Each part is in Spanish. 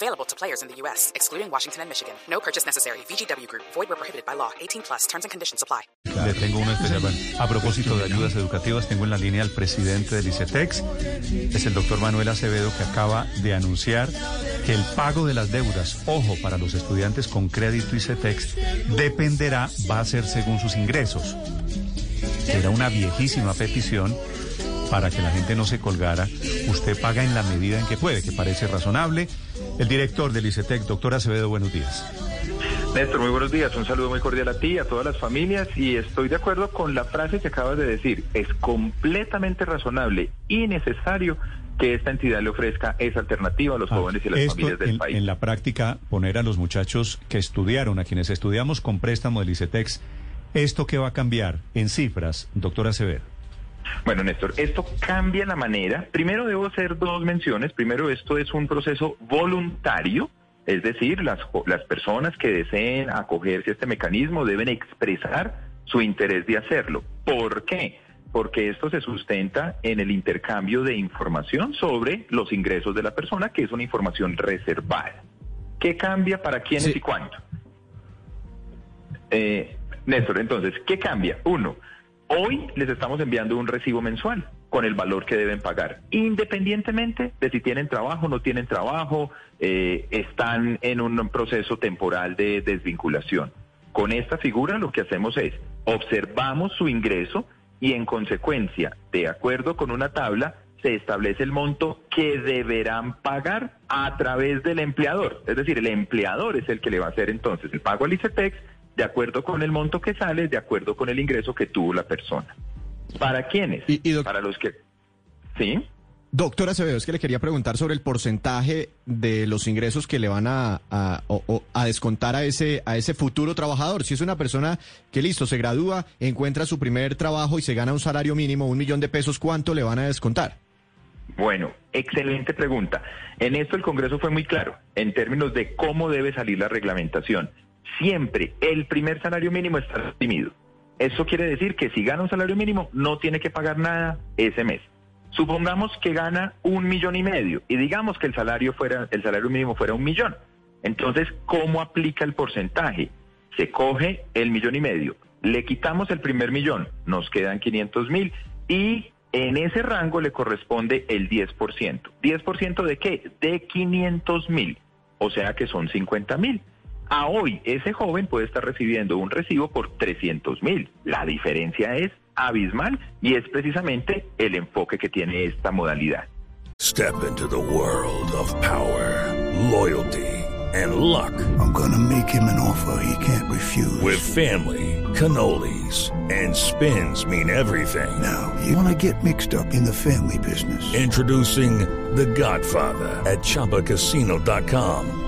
Available to players in the U.S., excluding Washington and Michigan. No purchase necessary. VGW Group. Void where prohibited by law. 18 plus. Terms and conditions apply. Le tengo una especial. A propósito de ayudas educativas, tengo en la línea al presidente del ICETEX. Es el doctor Manuel Acevedo que acaba de anunciar que el pago de las deudas, ojo, para los estudiantes con crédito ICETEX, dependerá, va a ser según sus ingresos. Era una viejísima petición para que la gente no se colgara. Usted paga en la medida en que puede, que parece razonable. El director del ICETEX, doctor Acevedo, buenos días. Néstor, muy buenos días. Un saludo muy cordial a ti, a todas las familias. Y estoy de acuerdo con la frase que acabas de decir. Es completamente razonable y necesario que esta entidad le ofrezca esa alternativa a los Ah, jóvenes y las esto familias del en, país. en la práctica, poner a los muchachos que estudiaron, a quienes estudiamos con préstamo del ICETEX, ¿esto qué va a cambiar en cifras, doctor Acevedo? Bueno, Néstor, esto cambia la manera. Primero debo hacer dos menciones. Primero, esto es un proceso voluntario, es decir, las, las personas que deseen acogerse a este mecanismo deben expresar su interés de hacerlo. ¿Por qué? Porque esto se sustenta en el intercambio de información sobre los ingresos de la persona, que es una información reservada. ¿Qué cambia para quiénes y cuánto? Eh, Néstor, entonces, ¿qué cambia? Uno, hoy les estamos enviando un recibo mensual con el valor que deben pagar, independientemente de si tienen trabajo no tienen trabajo, eh, están en un proceso temporal de desvinculación. Con esta figura lo que hacemos es observamos su ingreso y en consecuencia, de acuerdo con una tabla, se establece el monto que deberán pagar a través del empleador. Es decir, el empleador es el que le va a hacer entonces el pago al ICETEX de acuerdo con el monto que sale, de acuerdo con el ingreso que tuvo la persona. ¿Para quiénes? Y- Para los que... ¿Sí? Doctora Acevedo, es que le quería preguntar sobre el porcentaje de los ingresos que le van a, a, a descontar a ese, a ese futuro trabajador. Si es una persona que listo, se gradúa, encuentra su primer trabajo y se gana un salario mínimo, un millón de pesos, ¿cuánto le van a descontar? Bueno, excelente pregunta. En esto el Congreso fue muy claro en términos de cómo debe salir la reglamentación. Siempre el primer salario mínimo está redimido. Eso quiere decir que si gana un salario mínimo no tiene que pagar nada ese mes. Supongamos que gana un millón y medio y digamos que el salario fuera el salario mínimo fuera un millón. Entonces, ¿cómo aplica el porcentaje? Se coge el millón y medio, le quitamos el primer millón, nos quedan 500 mil y en ese rango le corresponde el 10%. ¿10% de qué? De 500 mil, o sea que son 50 mil. A hoy ese joven puede estar recibiendo un recibo por 300 mil. La diferencia es abismal y es precisamente el enfoque que tiene esta modalidad. Step into the world of power, loyalty, and luck. I'm gonna make him an offer he can't refuse. With family, cannolis, and spins mean everything. now, you wanna get mixed up in the family business. Introducing The Godfather at ChumbaCasino.com.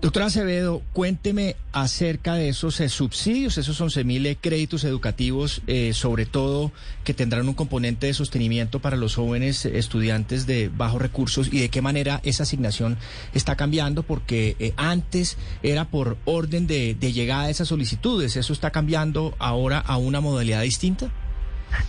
Doctora Acevedo, cuénteme acerca de esos eh, subsidios, esos 11 mil créditos educativos, eh, sobre todo que tendrán un componente de sostenimiento para los jóvenes eh, estudiantes de bajos recursos y de qué manera esa asignación está cambiando, porque eh, antes era por orden de, de llegada de esas solicitudes, eso está cambiando ahora a una modalidad distinta.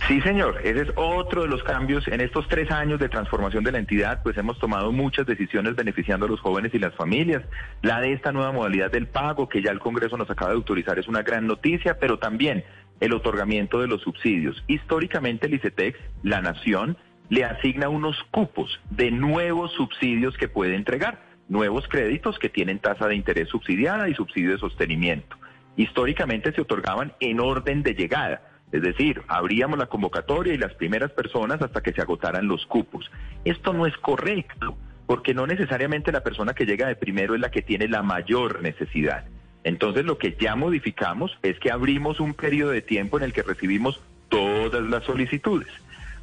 Sí, señor. Ese es otro de los cambios. En estos tres años de transformación de la entidad, pues hemos tomado muchas decisiones beneficiando a los jóvenes y las familias. La de esta nueva modalidad del pago, que ya el Congreso nos acaba de autorizar, es una gran noticia, pero también el otorgamiento de los subsidios. Históricamente, el ICETEX, la nación, le asigna unos cupos de nuevos subsidios que puede entregar, nuevos créditos que tienen tasa de interés subsidiada y subsidio de sostenimiento. Históricamente se otorgaban en orden de llegada. Es decir, abríamos la convocatoria y las primeras personas hasta que se agotaran los cupos. Esto no es correcto, porque no necesariamente la persona que llega de primero es la que tiene la mayor necesidad. Entonces lo que ya modificamos es que abrimos un periodo de tiempo en el que recibimos todas las solicitudes.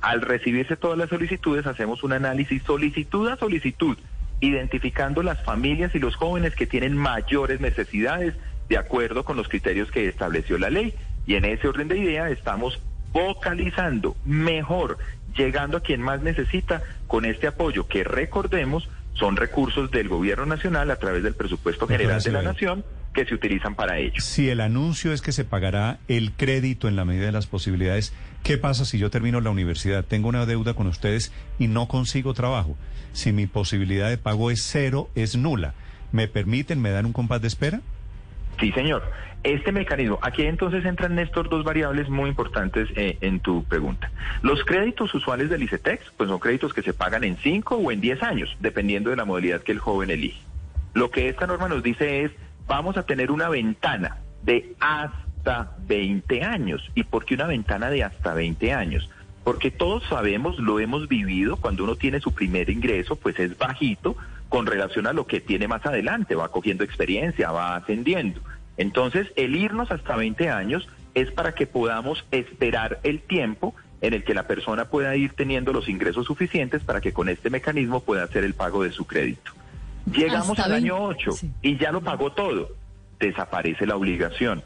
Al recibirse todas las solicitudes hacemos un análisis solicitud a solicitud, identificando las familias y los jóvenes que tienen mayores necesidades de acuerdo con los criterios que estableció la ley. Y en ese orden de idea estamos vocalizando mejor, llegando a quien más necesita con este apoyo que recordemos son recursos del gobierno nacional a través del presupuesto general de la nación que se utilizan para ello. Si el anuncio es que se pagará el crédito en la medida de las posibilidades, ¿qué pasa si yo termino la universidad, tengo una deuda con ustedes y no consigo trabajo? Si mi posibilidad de pago es cero, es nula, ¿me permiten, me dan un compás de espera? Sí, señor. Este mecanismo, aquí entonces entran, Néstor, dos variables muy importantes eh, en tu pregunta. Los créditos usuales del ICETEX, pues son créditos que se pagan en 5 o en 10 años, dependiendo de la modalidad que el joven elige. Lo que esta norma nos dice es, vamos a tener una ventana de hasta 20 años. ¿Y por qué una ventana de hasta 20 años? Porque todos sabemos, lo hemos vivido, cuando uno tiene su primer ingreso, pues es bajito con relación a lo que tiene más adelante, va cogiendo experiencia, va ascendiendo. Entonces, el irnos hasta 20 años es para que podamos esperar el tiempo en el que la persona pueda ir teniendo los ingresos suficientes para que con este mecanismo pueda hacer el pago de su crédito. Llegamos al año 8 y ya lo pagó todo, desaparece la obligación.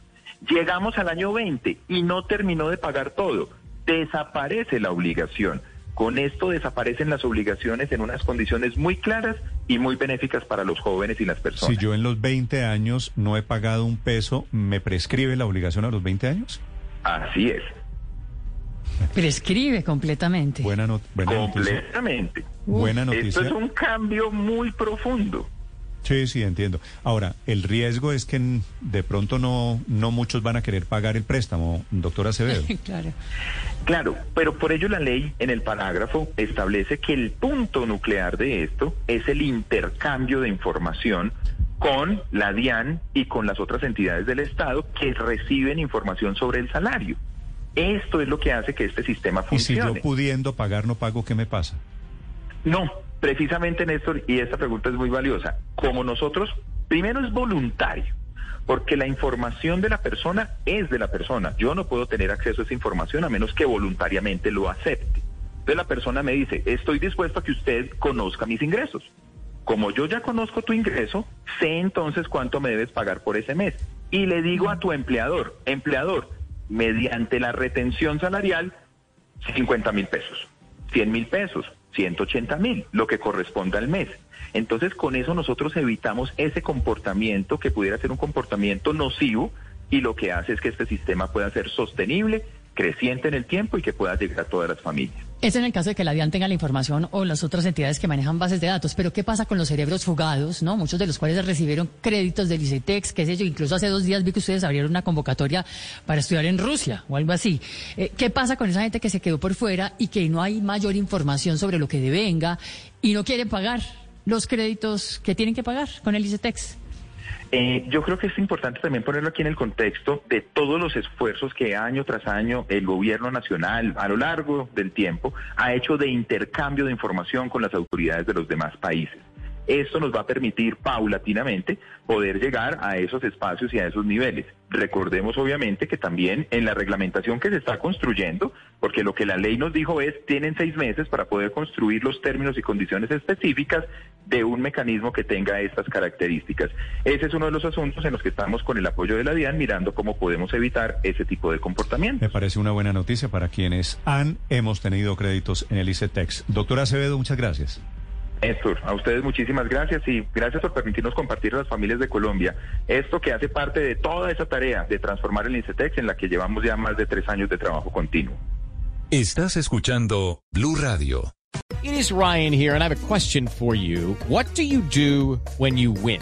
Llegamos al año 20 y no terminó de pagar todo, desaparece la obligación. Con esto desaparecen las obligaciones en unas condiciones muy claras y muy benéficas para los jóvenes y las personas. Si yo en los 20 años no he pagado un peso, ¿me prescribe la obligación a los 20 años? Así es. Prescribe completamente. Buena, buena completamente. Buena noticia. Esto es un cambio muy profundo. Sí, sí, entiendo. Ahora, el riesgo es que de pronto no, no muchos van a querer pagar el préstamo, doctora Acevedo. claro. Claro, pero por ello la ley en el parágrafo establece que el punto nuclear de esto es el intercambio de información con la DIAN y con las otras entidades del Estado que reciben información sobre el salario. Esto es lo que hace que este sistema funcione. Y si yo pudiendo pagar no pago, ¿qué me pasa? No, precisamente Néstor, y esta pregunta es muy valiosa. Como nosotros, primero es voluntario, porque la información de la persona es de la persona. Yo no puedo tener acceso a esa información a menos que voluntariamente lo acepte. Entonces la persona me dice, estoy dispuesto a que usted conozca mis ingresos. Como yo ya conozco tu ingreso, sé entonces cuánto me debes pagar por ese mes. Y le digo a tu empleador, empleador, mediante la retención salarial, 50 mil pesos, 100 mil pesos, 180 mil, lo que corresponda al mes. Entonces, con eso nosotros evitamos ese comportamiento que pudiera ser un comportamiento nocivo y lo que hace es que este sistema pueda ser sostenible, creciente en el tiempo y que pueda llegar a todas las familias. Es en el caso de que la DIAN tenga la información o las otras entidades que manejan bases de datos. Pero ¿qué pasa con los cerebros fugados, no? Muchos de los cuales recibieron créditos del ICETEX, qué sé yo. Incluso hace dos días vi que ustedes abrieron una convocatoria para estudiar en Rusia o algo así. Eh, ¿Qué pasa con esa gente que se quedó por fuera y que no hay mayor información sobre lo que devenga y no quiere pagar los créditos que tienen que pagar con el ICETEX? Eh, yo creo que es importante también ponerlo aquí en el contexto de todos los esfuerzos que año tras año el gobierno nacional a lo largo del tiempo ha hecho de intercambio de información con las autoridades de los demás países. Esto nos va a permitir paulatinamente poder llegar a esos espacios y a esos niveles. Recordemos obviamente que también en la reglamentación que se está construyendo, porque lo que la ley nos dijo es, tienen seis meses para poder construir los términos y condiciones específicas de un mecanismo que tenga estas características. Ese es uno de los asuntos en los que estamos con el apoyo de la DIAN mirando cómo podemos evitar ese tipo de comportamiento. Me parece una buena noticia para quienes han, hemos tenido créditos en el ICETEX. Doctora Acevedo, muchas gracias. Néstor, a ustedes muchísimas gracias y gracias por permitirnos compartir a las familias de Colombia esto que hace parte de toda esa tarea de transformar el INCETEX en la que llevamos ya más de tres años de trabajo continuo. Estás escuchando Blue Radio. It is Ryan here and I have a question for you. What do you do when you win?